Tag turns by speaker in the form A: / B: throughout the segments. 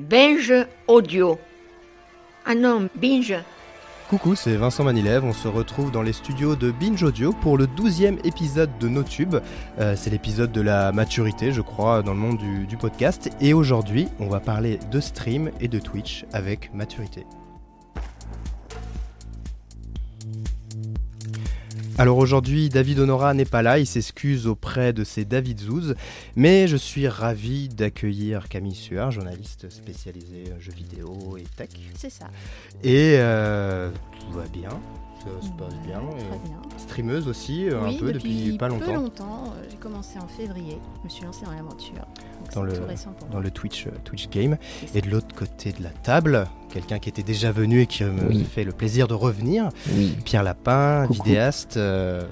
A: Binge Audio. Ah non, Binge.
B: Coucou, c'est Vincent Manilève, on se retrouve dans les studios de Binge Audio pour le 12e épisode de NoTube. Euh, c'est l'épisode de la maturité, je crois, dans le monde du podcast. Et aujourd'hui, on va parler de stream et de Twitch avec maturité. Alors aujourd'hui, David Honora n'est pas là, il s'excuse auprès de ses David Zouz, mais je suis ravi d'accueillir Camille Suard, journaliste spécialisée jeux vidéo et tech.
C: C'est ça.
B: Et euh, tout va bien, ça se passe bien.
C: Très bien.
B: Streameuse aussi, euh,
C: oui,
B: un peu depuis, pas
C: Peu
B: longtemps,
C: euh, J'ai commencé en février. Je me suis lancée dans l'aventure.
B: Dans le-
C: tout récent pour
B: dans
C: moi.
B: le Twitch, euh, Twitch Game. Et de l'autre côté de la table, quelqu'un qui était déjà venu et qui me
D: Oui.
B: fait le plaisir de revenir,
D: Oui.
B: Pierre Lapin,
D: Coucou.
B: vidéaste, euh,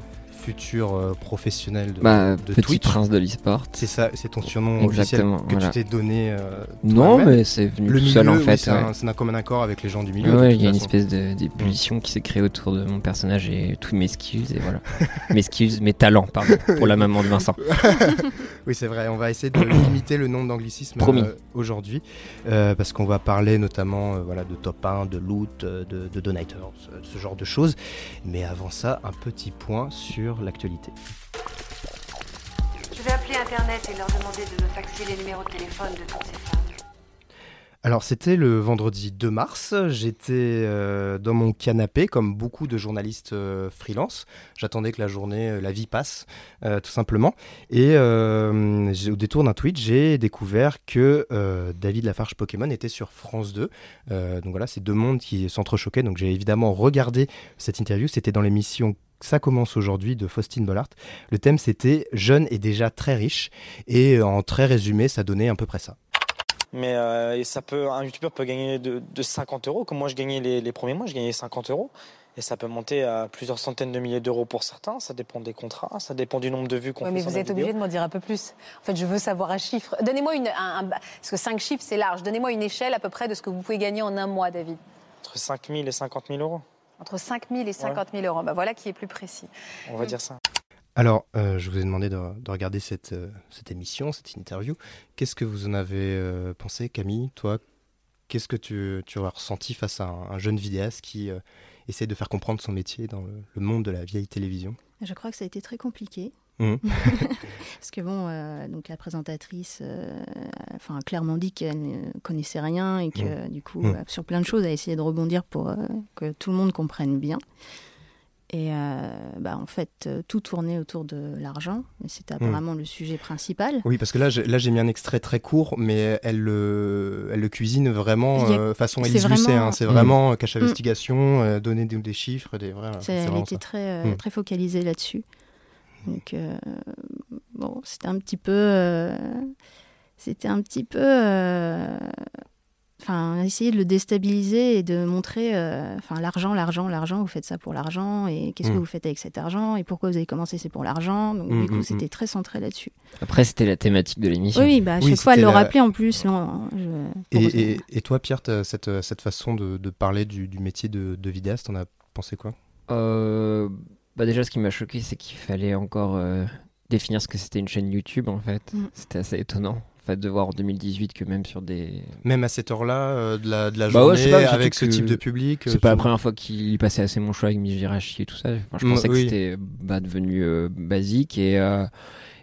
B: futur euh, professionnel de,
D: Bah,
B: de
D: petit
B: Twitch.
D: prince de l'e-sport.
B: C'est ça, c'est ton surnom
D: Exactement,
B: officiel que
D: voilà.
B: tu t'es donné. euh,
D: Non, mais c'est venu
B: le
D: tout
B: milieu,
D: seul en
B: oui,
D: fait.
B: c'est
D: ouais.
B: un, commun accord avec les gens du milieu.
D: Ouais, il y a une espèce d'ébullition qui s'est créée autour de mon personnage et tous mes skills et voilà. mes skills, mes talents, pardon, pour la maman de Vincent.
B: Oui, c'est vrai. On va essayer de limiter le nombre d'anglicismes euh, aujourd'hui, euh, parce qu'on va parler notamment euh, voilà, de top 1, de loot, de, de donators, ce, ce genre de choses. Mais avant ça, un petit point sur l'actualité.
E: Je vais appeler Internet et leur demander de me faxer les numéros de téléphone de toutes ces femmes.
B: Alors, c'était le vendredi 2 mars. J'étais euh, dans mon canapé, comme beaucoup de journalistes euh, freelance. J'attendais que la journée, euh, la vie passe, euh, tout simplement. Et euh, au détour d'un tweet, j'ai découvert que euh, David Lafarge Pokémon était sur France 2. Euh, donc voilà, c'est deux mondes qui s'entrechoquaient. Donc j'ai évidemment regardé cette interview. C'était dans l'émission ça commence aujourd'hui de Faustine Bollard. Le thème c'était jeune et déjà très riche et euh, en très résumé ça donnait à peu près ça.
F: Mais euh, et ça peut, un youtubeur peut gagner de, de 50 euros. Comme moi, je gagnais les, les premiers mois, je gagnais 50 euros. Et ça peut monter à plusieurs centaines de milliers d'euros pour certains. Ça dépend des contrats, ça dépend du nombre de vues qu'on
G: Ouais,
F: fait
G: mais vous êtes obligé de m'en dire un peu plus. En fait, je veux savoir un chiffre. Donnez-moi une. Un, un- parce que 5 chiffres, c'est large. Donnez-moi une échelle à peu près de ce que vous pouvez gagner en un mois, David.
F: Entre 5 000 et 50 000 euros,
G: Entre 5 000 et 50 000 euros. Bah, voilà qui est plus précis.
F: on va dire ça.
B: Alors, euh, je vous ai demandé de, de regarder cette, euh, cette émission, cette interview. Qu'est-ce que vous en avez euh, pensé, Camille? Toi, qu'est-ce que tu, tu as ressenti face à un, un jeune vidéaste qui euh, essaie de faire comprendre son métier dans le, le monde de la vieille télévision?
C: Je crois que ça a été très compliqué.
B: Mhm.
C: Parce que bon, euh, donc la présentatrice euh, enfin, a clairement dit qu'elle ne connaissait rien et que du coup,
B: Mhm.
C: euh, sur plein de choses, elle a essayé de rebondir pour euh, que tout le monde comprenne bien. Et bah, en fait, tout tournait autour de l'argent, mais c'était apparemment le sujet principal.
B: Oui, parce que là, j'ai- là, j'ai mis un extrait très court, mais elle le, elle le cuisine vraiment
C: a-
B: façon Lucet.
C: vraiment-
B: hein. C'est vraiment cache investigation, donner des, des chiffres, des vrais.
C: Elle était très, très focalisée là-dessus. Donc, euh, bon, c'était un petit peu. euh, c'était un petit peu. euh, Enfin, essayer de le déstabiliser et de montrer. euh, Enfin, l'argent, l'argent, l'argent, vous faites ça pour l'argent. Et qu'est-ce que
B: Mm.
C: vous faites avec cet argent Et pourquoi vous avez commencé C'est pour l'argent. Donc,
B: Mm,
C: du coup,
B: mm,
C: c'était très centré là-dessus.
D: Après, c'était la thématique de l'émission.
C: Oui, bah, à
B: Oui,
C: chaque fois, elle le
B: la-
C: rappelait en plus. non, je-
B: Et,
C: heureusement.
B: et- et toi, Pierre, t'as cette, cette façon de, de parler du, du métier de, de vidéaste, t'en as pensé quoi?
D: Euh, bah déjà, ce qui m'a choqué, c'est qu'il fallait encore euh, définir ce que c'était une chaîne YouTube en fait.
C: Mm.
D: C'était assez étonnant. En fait, de voir en 2018 que même sur des.
B: Même à cette heure-là euh, de la, de la
D: Bah
B: journée,
D: pas,
B: avec ce type de public. euh,
D: C'est pas la première fois qu'il passait assez mon choix avec Mijirachi et tout ça. Enfin, je
B: Mm,
D: pensais que
B: oui.
D: c'était bah, devenu euh, basique et euh,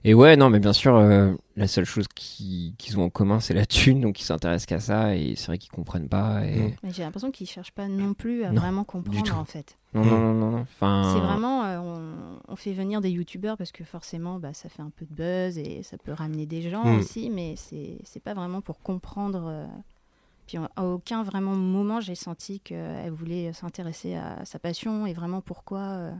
D: et ouais non mais bien sûr euh, la seule chose qui- qu'ils ont en commun c'est la thune donc ils s'intéressent qu'à ça et c'est vrai qu'ils comprennent pas et.
C: Mais j'ai l'impression qu'ils ne cherchent pas non plus à
D: Non,
C: vraiment comprendre, en fait.
D: non non non non non. enfin
C: C'est vraiment, euh, on, on fait venir des youtubeurs parce que forcément, bah, ça fait un peu de buzz et ça peut ramener des gens
B: Mm.
C: aussi, mais c'est pas vraiment pour comprendre. euh, Puis à aucun vraiment moment, j'ai senti qu'elle voulait s'intéresser à sa passion et vraiment pourquoi. euh,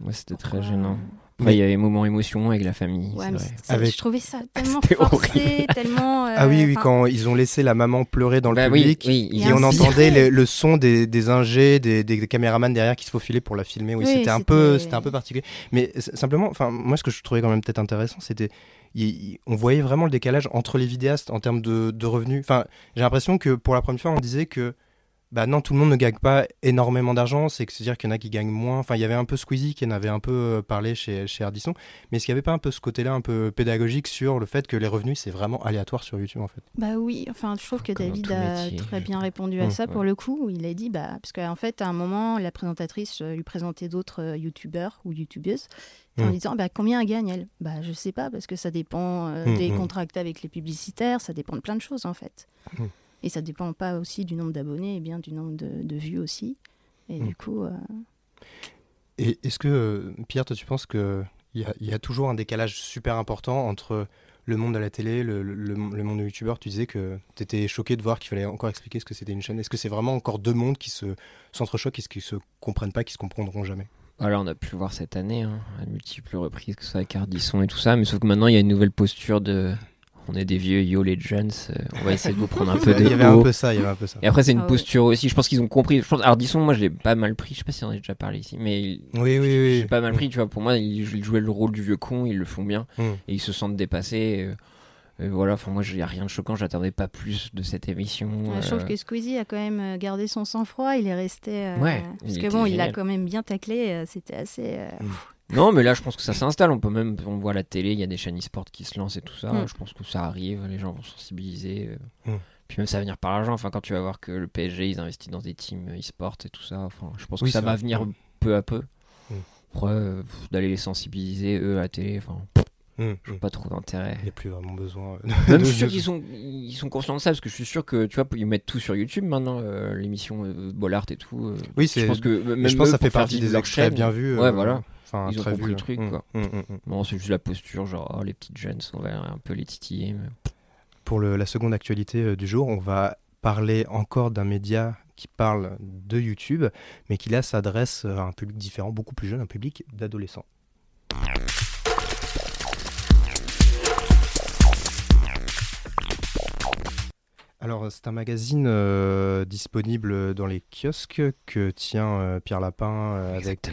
D: ouais, c'était très gênant. Après il y avait moments émotion avec la famille
C: Ouais,
D: vrai.
B: Avec-
C: je trouvais ça tellement
D: C'était
C: forcé,
D: horrible.
C: tellement. euh,
B: Ah oui, oui,
C: enfin,
B: quand ils ont laissé la maman pleurer dans le
D: Bah
B: public.
D: oui,
B: Et
C: a
B: on entendait le, le son des, des ingés, des, des, des caméramans derrière qui se faufilaient pour la filmer. Oui,
C: Oui,
B: c'était un peu,
C: c'était-
B: un peu particulier. Mais simplement, enfin, moi, ce que je trouvais quand même peut-être intéressant, c'était, il- il- on voyait vraiment le décalage entre les vidéastes en termes de, de revenus. Enfin, j'ai l'impression que pour la première fois, on disait que bah non, tout le monde ne gagne pas énormément d'argent. C'est que c'est-à-dire qu'il y en a qui gagnent moins. Enfin, il y avait un peu Squeezie qui en avait un peu euh, parlé chez, chez Ardisson. Mais est-ce qu'il n'y avait pas un peu ce côté-là un peu pédagogique sur le fait que les revenus, c'est vraiment aléatoire sur YouTube en fait?
C: Bah oui, enfin, je trouve que
D: Comme dans
C: David a très bien répondu à
B: Mm,
C: ça pour
D: ouais.
C: le coup. où Il a dit, bah, parce qu'en fait, à un moment, la présentatrice euh, lui présentait d'autres euh, youtubeurs ou youtubeuses en
B: Mm.
C: disant, bah, combien elle gagne elle Bah, je sais pas, parce que ça dépend euh,
B: Mm,
C: des
B: mm.
C: contracts avec les publicitaires, ça dépend de plein de choses en fait. Et ça dépend pas aussi du nombre d'abonnés, et bien du nombre de, de vues aussi. Et
B: Mm.
C: du coup, euh,
B: Et est-ce que, Pierre, toi, tu penses qu'il y a, il y a toujours un décalage super important entre le monde de la télé, le, le- le monde de youtubeur Tu disais que tu étais choqué de voir qu'il fallait encore expliquer ce que c'était une chaîne. Est-ce que c'est vraiment encore deux mondes qui se s'entrechoquent et qui se comprennent pas, qui se comprendront jamais?
D: Voilà, on a pu le voir cette année, hein, à multiples reprises, que ce soit avec Ardisson et tout ça. Mais sauf que maintenant, il y a une nouvelle posture de. On est des vieux Yo Legends, euh, on va essayer de vous prendre un peu de
B: Il y avait un peu ça, il y avait un peu ça.
D: Et après, c'est une
C: Ah ouais.
D: posture aussi. Je pense qu'ils ont compris. Je pense Ardisson, moi, je l'ai pas mal pris. Je sais pas si on en a déjà parlé ici, mais il-
B: Oui, oui, oui.
D: j'ai pas mal pris. Tu vois, pour moi, ils jouaient le rôle du vieux con. Ils le font bien
B: Mm.
D: et ils se sentent dépassés. euh, et voilà. Enfin, moi, il y a rien de choquant. J'attendais pas plus de cette émission.
C: Ouais, Je trouve
D: euh,
C: que Squeezie a quand même euh, gardé son sang-froid. Il est resté. euh,
D: Ouais,
C: parce que bon, il a quand même bien taclé. euh, C'était assez. euh,
D: Non, mais là, je pense que ça s'installe. On peut même, on voit la télé, il y a des chaînes e-sport qui se lancent et tout ça.
C: Mm.
D: Je pense que ça arrive, les gens vont sensibiliser. euh.
B: Mm.
D: Puis même ça va venir par l'argent. Enfin, quand tu vas voir que le PSG, ils investissent dans des teams e-sport et tout ça. Enfin, je pense
B: Oui,
D: que ça va
B: vrai.
D: venir
B: Mm.
D: peu à peu. Après, euh, d'aller les sensibiliser, eux, à la télé, enfin,
B: Hum,
D: je vois
B: hum.
D: pas trop d'intérêt.
B: Il n'y a plus vraiment besoin. euh,
D: Même
B: de-
D: je suis sûr qu'ils sont, ils sont conscients de ça, parce que je suis sûr que, tu vois, ils mettent tout sur YouTube maintenant, euh, l'émission euh, Bollard et tout. euh.
B: Oui,
D: je
B: c'est.
D: pense que
B: mais
D: même
B: je pense que
D: eux,
B: ça fait partie des extraits bien vus.
D: Ouais, voilà. Ils ont compris le truc, quoi. Non, c'est juste la posture, genre, oh, les petites jeunes, on va un peu les titiller. mais-
B: Pour le- la seconde actualité du jour, on va parler encore d'un média qui parle de YouTube, mais qui là s'adresse à un public différent, beaucoup plus jeune, un public d'adolescents. Alors, c'est un magazine euh, disponible dans les kiosques que tient euh, Pierre Lapin euh, avec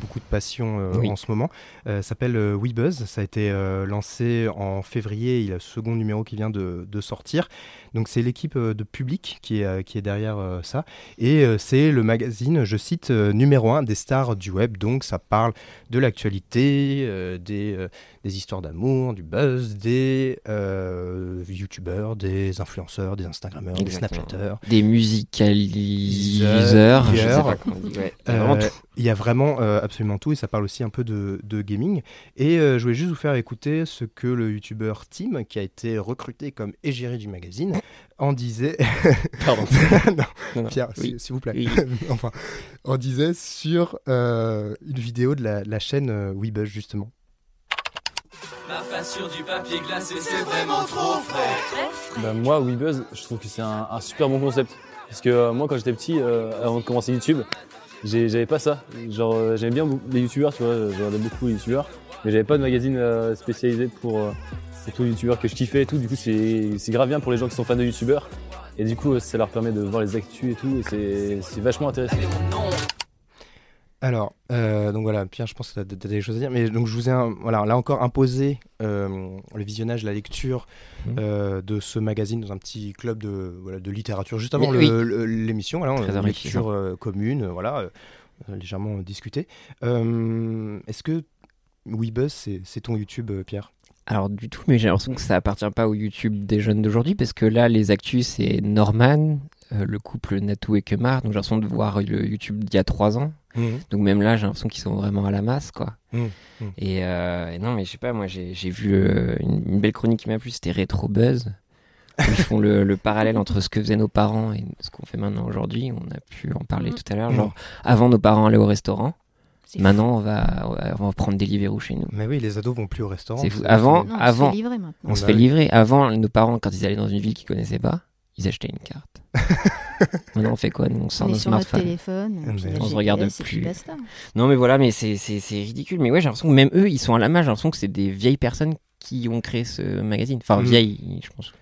B: beaucoup de passion
D: Oui.
B: en ce moment. Euh, s'appelle WeBuzz. Ça a été lancé en février. Il y a le second numéro qui vient de, de sortir. Donc, c'est l'équipe euh, de public qui est, euh, qui est derrière euh, ça. Et c'est le magazine, je cite, numéro un des stars du web. Donc, ça parle de l'actualité, des, des histoires d'amour, du buzz, des euh, youtubeurs, des influenceurs, des instagrammeurs, des snapchatters.
D: Des musicaliseurs, je sais
B: Iseurs.
D: pas comment on dit. Ouais,
B: Euh. Il y a vraiment euh, absolument tout et ça parle aussi un peu de, de gaming. Et je voulais juste vous faire écouter ce que le youtubeur Tim, qui a été recruté comme égérie du magazine, en disait.
D: Pardon.
B: non,
D: Non, non.
B: Pierre,
D: Oui.
B: s'il- vous plaît.
D: Oui.
B: enfin, en disait sur euh, une vidéo de la, la chaîne euh, justement.
H: Ma face sur du papier glacé, c'est vraiment trop frais.
I: Bah, moi, Weebuzz, je trouve que c'est un, un super bon concept. Parce que euh, moi, quand j'étais petit, euh, avant de commencer YouTube, j'avais pas ça. Genre, euh, j'aimais bien beaucoup les youtubeurs, tu vois, je regardais beaucoup les youtubeurs, mais j'avais pas de magazine euh, spécialisé pour, pour tous les youtubeurs que je kiffais et tout. Du coup, c'est c'est grave bien pour les gens qui sont fans de youtubeurs. Et du coup, ça leur permet de voir les actus et tout, et c'est- c'est vachement intéressant.
B: Alors, euh, donc voilà, Pierre, je pense que tu as, des choses à dire. Mais donc, je vous ai, un- voilà, là encore imposé euh, le visionnage, la lecture
D: Mhm.
B: euh, de ce magazine dans un petit club de, voilà, de littérature, juste avant
D: Oui,
B: l'émission. Voilà,
D: Très
B: une lecture euh, commune, voilà, légèrement discutée. Euh, Est-ce que WeBuzz, c'est c'est ton YouTube, Pierre?
D: Alors du tout, mais j'ai l'impression que ça appartient pas au YouTube des jeunes d'aujourd'hui, parce que là, les actus, c'est Norman, euh, le couple Natou et Kemar, donc j'ai l'impression de voir le YouTube d'il y a trois ans. Donc même là, j'ai l'impression qu'ils sont vraiment à la masse, quoi.
B: Mm, mm.
D: Et, euh, et non, mais je sais pas, moi j'ai vu euh, une, une belle chronique qui m'a plu, c'était Retro Buzz. où Ils font le, le parallèle entre ce que faisaient nos parents et ce qu'on fait maintenant aujourd'hui. On a pu en parler tout à l'heure. Genre, avant nos parents allaient au restaurant. Maintenant, on va, on va prendre Deliveroo chez nous.
B: Mais oui, les ados vont plus au restaurant.
D: C'est fou.
B: Vous-
D: Avant-.
C: Non, on
D: avant-
C: se fait livrer maintenant.
D: On se
B: Bah
D: fait
B: oui.
D: livrer. Avant, nos parents, quand ils allaient dans une ville qu'ils connaissaient pas, ils achetaient une carte. Maintenant, on fait quoi Nous, on sort
C: On
D: nos smartphones.
C: téléphone,
B: on
D: se regarde plus. Non, mais voilà, mais c'est c'est- c'est ridicule. Mais ouais, j'ai l'impression que même eux, ils sont à la main. J'ai l'impression que c'est des vieilles personnes qui ont créé ce magazine. Enfin,
B: Mm.
D: vieilles, je pense,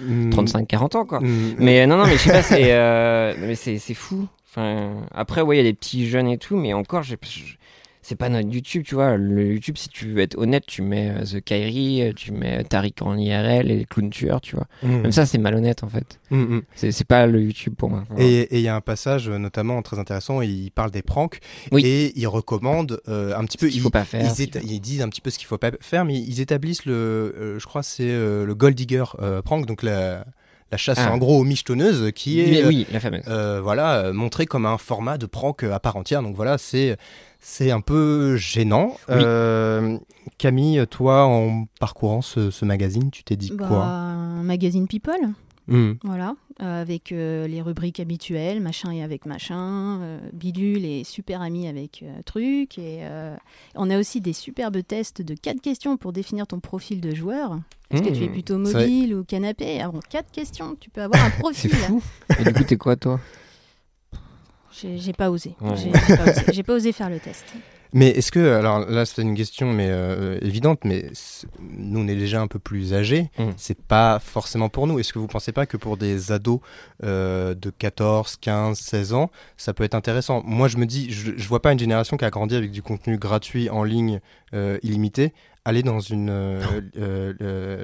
B: Mm,
D: 35-40 ans, quoi.
B: mm,
D: Mais non, non, mais je sais pas, c'est euh, mais c'est c'est fou. Enfin, après, ouais, il y a des petits jeunes et tout, mais encore, j'ai- je- c'est pas notre YouTube, tu vois. Le YouTube, si tu veux être honnête, tu mets euh, The Kyrie, euh, tu mets Tariq en IRL et les clowns tueurs, tu vois.
B: Mm.
D: Même ça, c'est malhonnête en fait.
B: Mm, mm.
D: C'est pas le YouTube pour moi.
B: Et et il y a un passage euh, notamment très intéressant, il parle des pranks
D: Oui.
B: et il recommande euh, un petit peu.
D: Ce qu'il faut pas faire,
B: Ils, disent un petit peu ce qu'il faut pas faire, mais ils établissent le, euh, je crois, c'est euh, le Gold Digger euh, prank, donc la, la chasse
D: Ah.
B: en gros aux michetonneuses, qui est
D: Mais oui, la fameuse.
B: euh, voilà, euh, montré comme un format de prank euh, à part entière. Donc voilà, c'est c'est un peu gênant.
D: Oui.
B: Euh, Camille, toi, en parcourant ce, ce magazine, tu t'es dit
C: Bah,
B: quoi
C: un magazine People,
B: Hmm.
C: voilà, euh, avec euh, les rubriques habituelles, machin et avec machin, euh, bidule et super ami avec truc. Et on a aussi des superbes tests de quatre questions pour définir ton profil de joueur. Est-ce que tu es plutôt
B: C'est vrai.
C: mobile ou canapé? Alors, quatre questions, tu peux avoir un
D: C'est
C: profil.
D: fou. Et du coup, t'es quoi toi?
C: J'ai j'ai pas osé.
D: Ouais.
C: J'ai j'ai pas osé. J'ai pas osé faire le test.
B: Mais est-ce que, alors là, c'est une question mais euh, évidente, mais nous, on est déjà un peu plus âgés.
D: Mm.
B: C'est pas forcément pour nous. Est-ce que vous pensez pas que pour des ados euh, de 14, 15, 16 ans, ça peut être intéressant? Moi, je me dis, je, je vois pas une génération qui a grandi avec du contenu gratuit en ligne euh, illimité aller dans une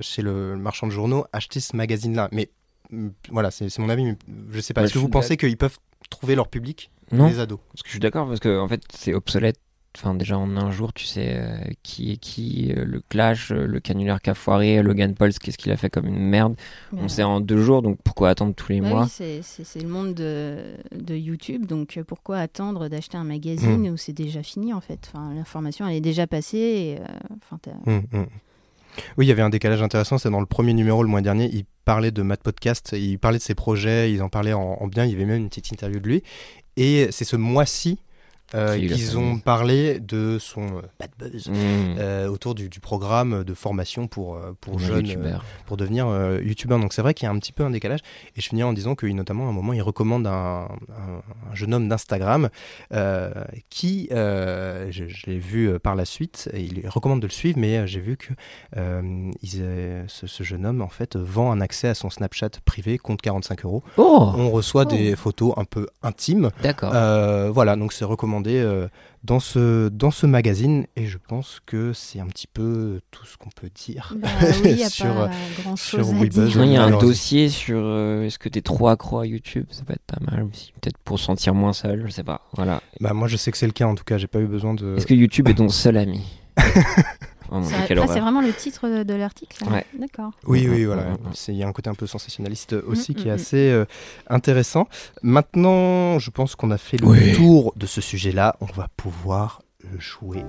B: chez le marchand de journaux acheter ce magazine-là. Mais mm, voilà, c'est mon avis. mais je sais pas. Est-ce que vous pensez qu'ils peuvent trouver leur public,
D: Non.
B: les ados?
D: Parce que je suis d'accord parce que en fait, c'est obsolète. Enfin, déjà en un jour, tu sais euh, qui est qui, euh, le clash, euh, le canulaire qui a foiré, Logan Paul, qu'est-ce qu'il a fait comme une merde.
C: Mais,
D: On sait en deux jours, donc pourquoi attendre tous les
C: Bah
D: mois
C: oui, c'est- le monde de, de YouTube, donc pourquoi attendre d'acheter un magazine
B: Mm.
C: où c'est déjà fini en fait? Enfin, L'information elle est déjà passée. Et, euh, enfin, t'as-
B: Hum, hum. Oui, il y avait un décalage intéressant. C'est dans le premier numéro le mois dernier. Il parlait de Mad Podcast. Il parlait de ses projets. Ils en parlaient en, en bien. Il y avait même une petite interview de lui. Et c'est ce mois-ci euh, qu'ils ont parlé de son euh, bad buzz
D: Mmh.
B: euh, autour du, du programme de formation pour, euh, pour
D: Un
B: jeunes, euh, pour devenir youtubeur. Donc c'est vrai qu'il y a un petit peu un décalage. Et je finis en disant qu'il notamment à un moment il recommande un, un- un jeune homme d'Instagram qui, je, je l'ai vu par la suite, et il recommande de le suivre, mais j'ai vu que euh, ce, ce jeune homme en fait vend un accès à son Snapchat privé compte 45 euros.
D: Oh,
B: On reçoit des photos un peu intimes.
D: d'accord.
B: Voilà, donc c'est recommandé euh, dans, ce, dans ce magazine et je pense que c'est un petit peu tout ce qu'on peut dire.
C: Bah oui, a
B: Sur,
C: pas
B: euh,
C: grand chose
D: il y a un dossier sur euh, est-ce que t'es trop accro à YouTube? Ça peut être pas mal aussi. Peut-être pour se sentir moins seul, je sais pas. Voilà.
B: Bah, moi je sais que c'est le cas en tout cas, j'ai pas eu besoin de...
D: Est-ce que YouTube est ton seul ami? Oh
C: Ça- ah,
D: horreur.
C: c'est vraiment le titre de, de l'article
D: Ouais.
C: D'accord.
B: Oui,
D: Mm,
B: oui,
D: mm,
B: voilà.
D: mm, mm.
B: C'est- Il y a un côté un peu sensationnaliste aussi
C: Mm,
B: qui
C: mm,
B: est
C: mm.
B: assez euh, intéressant. Maintenant, je pense qu'on a fait le
D: Oui.
B: tour de ce sujet-là. On va pouvoir jouer.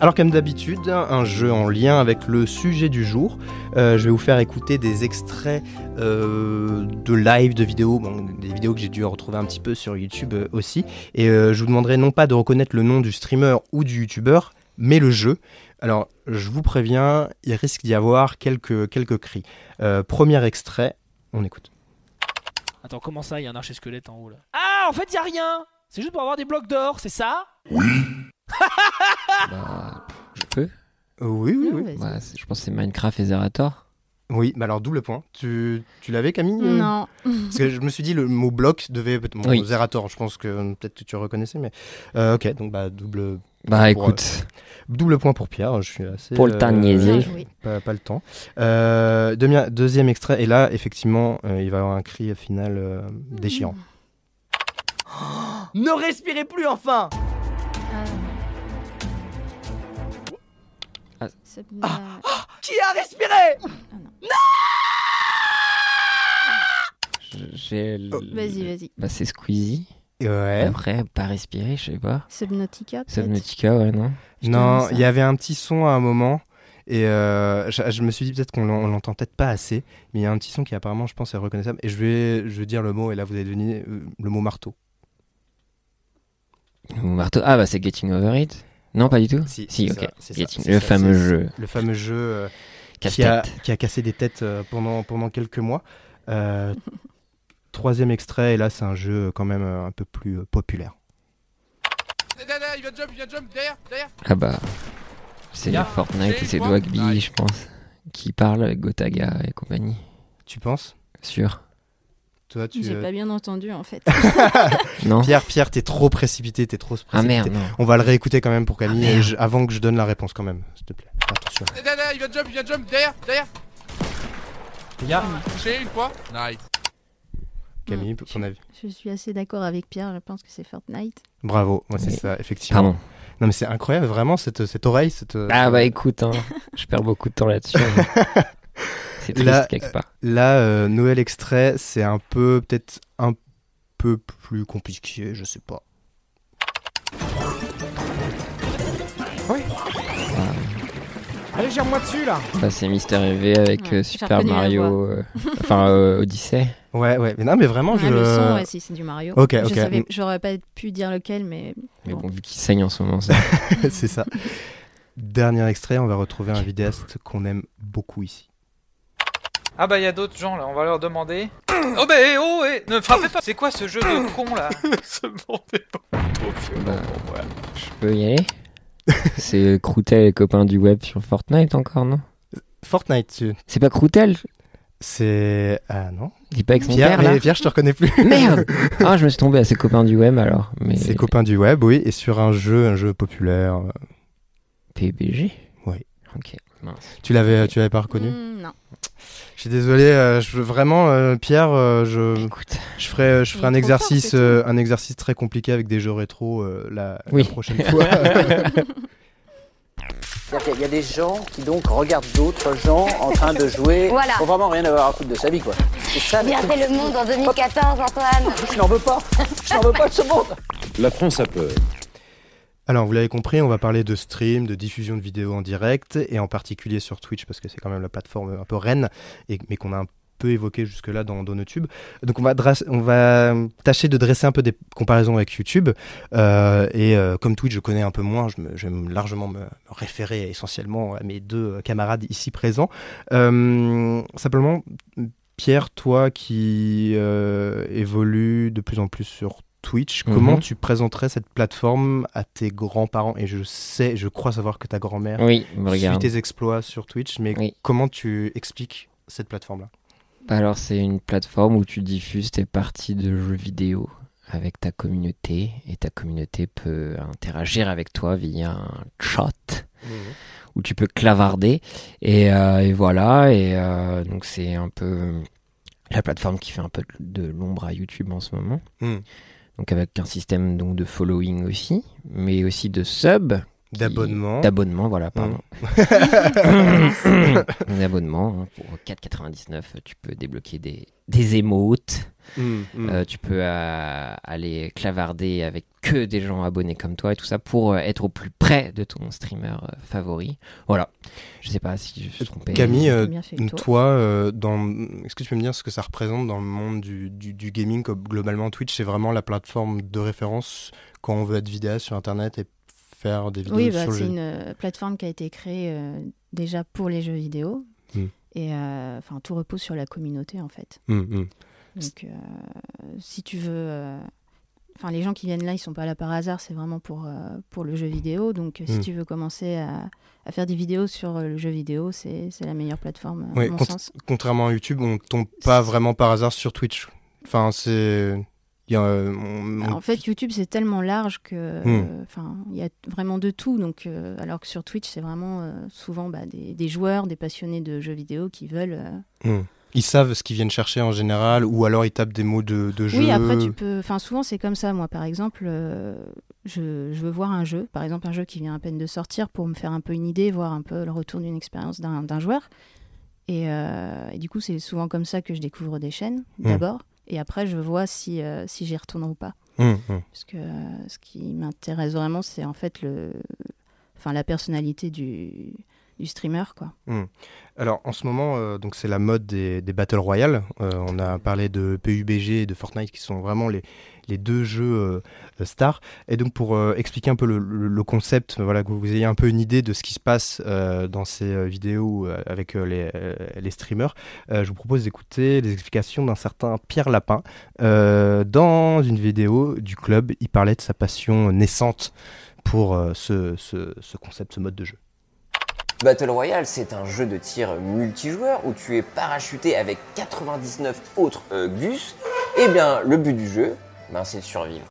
B: Alors comme d'habitude, un jeu en lien avec le sujet du jour. Euh, je vais vous faire écouter des extraits euh, de live, de vidéos, bon, des vidéos que j'ai dû retrouver un petit peu sur YouTube euh, aussi. Et euh, je vous demanderai non pas de reconnaître le nom du streamer ou du youtubeur, mais le jeu. Alors, je vous préviens, il risque d'y avoir quelques, quelques cris. Euh, premier extrait, on écoute.
J: Attends, comment ça, il y a un archer-squelette en haut là? Ah, en fait, il y a rien C'est juste pour avoir des blocs d'or, c'est ça?
D: Bah, je peux?
B: Oui, oui, oui.
D: Bah, je pense que c'est Minecraft et Zerator.
B: Oui, mais alors double point. Tu, tu l'avais Camille? Euh
C: Non.
B: Parce que je me suis dit le mot bloc devait être mon
D: Oui.
B: Zerator. Je pense que euh, peut-être que tu reconnaissais, mais euh, ok. Donc bah double
D: Bah
B: Pour,
D: écoute,
B: double point pour Pierre. Je suis assez
D: Pour le temps niaiser.
C: joué.
B: pas, pas le temps. Euh, demi- deuxième extrait et là effectivement euh, il va y avoir un cri final euh, déchirant.
J: Ne respirez plus enfin
C: Ah.
D: Ah.
C: C'est-
J: Qui a respiré?
D: J'ai. le-
C: Vas-y, vas-y.
D: Bah, c'est Squeezie.
B: Ouais.
D: Après, pas respirer, je sais pas.
C: Subnautica, peut-être?
D: Subnautica, ouais, non
C: Je
B: Non, il y avait un petit son à un moment. Et euh, je, je me suis dit peut-être qu'on l'en- on l'entend peut-être pas assez, mais il y a un petit son qui apparemment je pense est reconnaissable. Et je vais, je vais dire le mot, et là vous allez deviner euh, le mot marteau.
D: Ou marteau. Ah, bah, c'est Getting Over It. Non, pas du tout
B: Si,
D: ok.
B: ça,
D: le
B: ça,
D: fameux jeu.
B: Le fameux jeu euh, qui, a, qui a cassé des têtes euh, pendant, pendant quelques mois. Troisième extrait, et là c'est un jeu quand même euh, un peu plus euh, populaire.
K: Derrière, il vient de jump, il vient de jump, derrière, derrière.
D: Ah, bah. C'est
K: Yeah.
D: Fortnite et c'est Dwagby,
K: Nice.
D: je pense. Qui parle avec Gotaga et compagnie.
B: Tu penses?
D: Sûr.
B: Toi, tu.
C: J'ai
B: euh,
C: pas bien entendu en fait.
D: Non.
B: Pierre, Pierre, t'es trop précipité, t'es trop précipité.
D: Ah merde, non.
B: On va le réécouter quand même pour Camille,
D: Ah,
B: je- avant que je donne la réponse quand même, s'il te plaît. Attention.
K: Il vient de jump, il vient de jump, derrière, derrière. Touché une fois. Nice.
B: Camille, ton avis
C: Je suis assez d'accord avec Pierre, je pense que c'est Fortnite.
B: Bravo, moi c'est
D: Oui.
B: ça, effectivement.
D: Pardon.
B: Non mais c'est incroyable, vraiment, cette, cette oreille, cette...
D: Ah bah écoute, hein, je perds beaucoup de temps là-dessus. mais C'est triste
B: Là,
D: quelque part.
B: Là, euh, Noël extrait, c'est un peu, peut-être un peu plus compliqué, je sais pas.
L: Allez, gère-moi dessus là
D: c'est Mister EV avec
C: Ouais,
D: euh, Super Mario, euh, enfin euh, Odyssey.
B: Ouais, ouais, mais non, mais vraiment, je...
C: Le son, ouais, si c'est du Mario.
B: Ok, ok.
C: J'aurais pas pu dire lequel, mais.
D: Mais
C: bon.
D: bon, vu qu'il saigne en ce moment, ça.
B: c'est ça. Dernier extrait, on va retrouver un vidéaste qu'on aime beaucoup ici.
M: Ah bah il y a d'autres gens là, on va leur demander. Oh bah eh, oh eh, ne frappez pas. C'est quoi ce jeu de con là? Ce monde est beaucoup trop violent
D: Bah. Je peux y aller C'est Croutel et copains du web sur Fortnite encore, non?
B: Fortnite, tu...
D: C'est pas Croutel?
B: C'est... Ah non
D: Il est pas avec son
B: Pierre,
D: père là
B: mais Pierre, je te reconnais plus.
D: Merde Ah, je me suis tombé à ses copains du web alors. Mais
B: Ses copains du web, oui, et sur un jeu, un jeu populaire. euh,
D: PUBG
B: Oui.
D: Ok, mince.
B: Tu l'avais, tu l'avais pas reconnu?
C: Hmm, non.
B: Je suis désolé, euh, je, vraiment, euh, Pierre, euh, je,
D: Écoute.
B: je ferai, je
C: Il
B: ferai un exercice,
C: fort,
B: euh, un exercice très compliqué avec des jeux rétro euh, la, prochaine fois.
N: Qu'il y a des gens qui donc regardent d'autres gens en train de jouer.
E: Voilà.
N: Faut vraiment rien avoir à foutre de sa vie, quoi. C'est ça.
E: C'est le monde en 2014, Antoine.
N: Je n'en veux pas. Je n'en veux pas de ce monde.
O: La France a peur.
B: Alors, vous l'avez compris, on va parler de stream, de diffusion de vidéos en direct, et en particulier sur Twitch, parce que c'est quand même la plateforme un peu reine, mais qu'on a un peu évoqué jusque-là dans, dans. Donc, on va, tâcher de dresser un peu des comparaisons avec YouTube. euh, et euh, comme Twitch, je connais un peu moins, je, vais me- largement me, référer essentiellement à mes deux camarades ici présents. Euh, simplement, Pierre, toi qui évolue de plus en plus sur Twitch,
D: Mhm.
B: comment tu présenterais cette plateforme à tes grands-parents? Et je sais, je crois savoir que ta grand-mère
D: Oui,
B: suit tes exploits sur Twitch, mais
D: Oui.
B: comment tu expliques cette plateforme-là?
D: Bah Alors, c'est une plateforme où tu diffuses tes parties de jeux vidéo avec ta communauté et ta communauté peut interagir avec toi via un chat où tu peux clavarder et, euh, et voilà et euh, donc c'est un peu la plateforme qui fait un peu de l'ombre à YouTube en ce moment
B: Mm.
D: Donc avec un système donc de following aussi mais aussi de sub
B: D'abonnement.
D: d'abonnement voilà pardon
B: Mm.
D: d'abonnement hein, pour 4,99 tu peux débloquer des, des émotes
B: Mm, mm.
D: Euh, tu peux euh, aller clavarder avec que des gens abonnés comme toi et tout ça pour euh, être au plus près de ton streamer euh, favori. Voilà. Je sais pas si je suis trompé.
B: Camille, euh, toi, euh, dans... est-ce que tu peux me dire ce que ça représente dans le monde du, du- du gaming comme Globalement, Twitch, c'est vraiment la plateforme de référence quand on veut être vidéaste sur Internet et faire des vidéos
C: Oui, bah,
B: sur le
C: c'est une euh, plateforme qui a été créée euh, déjà pour les jeux vidéo.
B: Mm.
C: Et euh, enfin, tout repose sur la communauté en fait.
B: Mm, mm.
C: Donc, si tu veux. Enfin, les gens qui viennent là, ils sont pas là par hasard, c'est vraiment pour, euh, pour le jeu vidéo. Donc, si tu veux commencer à, à faire des vidéos sur le jeu vidéo, c'est la meilleure plateforme, à
B: Ouais,
C: mon
B: cont-
C: sens.
B: contrairement à YouTube, on tombe pas vraiment par hasard sur Twitch. Enfin, c'est. Il y a, euh, on- on-
C: En fait, YouTube, c'est tellement large que.
B: Mm.
C: euh, Enfin, il y a vraiment de tout. Donc, euh, alors que sur Twitch, c'est vraiment euh, souvent bah, des, des joueurs, des passionnés de jeux vidéo qui veulent. euh,
B: Mm. Ils savent ce qu'ils viennent chercher en général, ou alors ils tapent des mots de, de jeu.
C: Oui, après, tu peux. Enfin, souvent, c'est comme ça. Moi, par exemple, je, je veux voir un jeu, par exemple, un jeu qui vient à peine de sortir pour me faire un peu une idée, voir un peu le retour d'une expérience d'un joueur. Et, et du coup, c'est souvent comme ça que je découvre des chaînes,
B: Mm.
C: d'abord. Et après, je vois si, euh, si j'y retourne ou pas.
B: Mm, mm.
C: Parce que euh, ce qui m'intéresse vraiment, c'est en fait le, enfin, la personnalité du, streamer, quoi.
B: Hmm. Alors en ce moment, euh, donc c'est la mode des, Battle Royale. Euh, on a parlé de PUBG et de Fortnite qui sont vraiment les, deux jeux euh, stars. Et donc pour expliquer un peu le, concept, voilà, que vous ayez un peu une idée de ce qui se passe dans ces vidéos avec les, streamers, je vous propose d'écouter les explications d'un certain Pierre Lapin. Dans une vidéo du club, il parlait de sa passion naissante pour euh, ce, ce- ce concept, ce mode de jeu.
P: Battle Royale, c'est un jeu de tir multijoueur où tu es parachuté avec 99 autres euh, Gus Eh bien, le but du jeu, ben, c'est de survivre.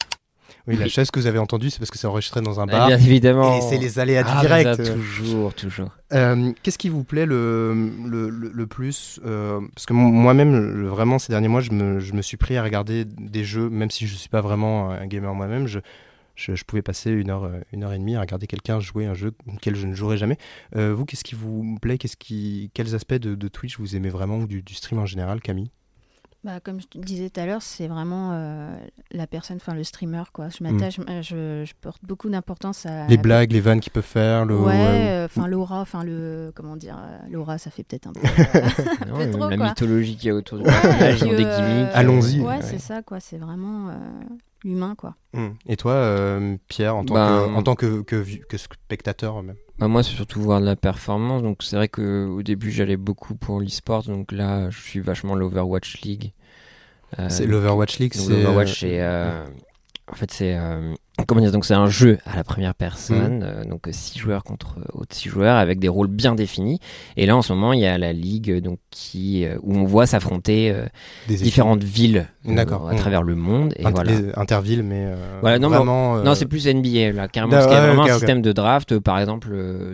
B: Oui, la chaise que vous avez entendue, c'est parce que c'est enregistré dans un
D: Ah,
B: bar.
D: bien évidemment.
B: Et c'est les aléas du
D: Ah,
B: direct.
D: mais ça, toujours, toujours.
B: Euh, Qu'est-ce qui vous plaît le, le, le- le plus euh, Parce que mo- moi-même, vraiment, ces derniers mois, je me, je me suis pris à regarder des jeux, même si je ne suis pas vraiment un gamer moi-même. Je, je, je pouvais passer une heure, euh, une heure et demie à regarder quelqu'un jouer un jeu auquel je ne jouerai jamais. Euh, vous, qu'est-ce qui vous plaît? Qu'est-ce qui, Quels aspects de, de Twitch vous aimez vraiment ou du, du stream en général, Camille?
C: Bah, comme je te disais tout à l'heure, c'est vraiment euh, la personne, enfin le streamer quoi. Je
B: Mm.
C: m'attache, euh, je, je porte beaucoup d'importance à
B: Les
C: la-
B: blagues, les vannes qu'il peut faire le,
C: Ouais, euh, enfin l'aura, enfin le comment dire, l'aura, ça fait peut-être un peu, un
D: Non,
C: peu trop
D: la
C: quoi.
D: mythologie qu'il y a autour du
C: Ouais,
D: des
C: euh,
D: gimmicks.
B: Allons-y.
C: Ouais,
D: Ouais.
C: c'est ça quoi. C'est vraiment euh, l'humain quoi.
B: Mm. Et toi, euh, Pierre, en tant,
D: Ben,
B: que, en tant que, que, que spectateur même?
D: Bah, moi, c'est surtout voir de la performance. Donc, c'est vrai qu'au début, j'allais beaucoup pour l'e-sport. Donc là, je suis vachement l'Overwatch League. Euh,
B: C'est l'Overwatch League, c'est,
D: L'Overwatch,
B: euh,
D: c'est. euh, En fait, c'est. Comment dire Donc, c'est un jeu à la première personne. Euh, donc, 6 joueurs contre euh, autres 6 joueurs avec des rôles bien définis. Et là, en ce moment, il y a la ligue euh, donc, qui, euh, où on voit s'affronter euh, différentes villes
B: D'accord.
D: à travers le monde. Et voilà.
B: intervilles, mais
D: Voilà, non,
B: vraiment.
D: non, c'est plus NBA là, carrément.
B: Da-
D: Parce qu'il y a vraiment un système de draft. Par exemple,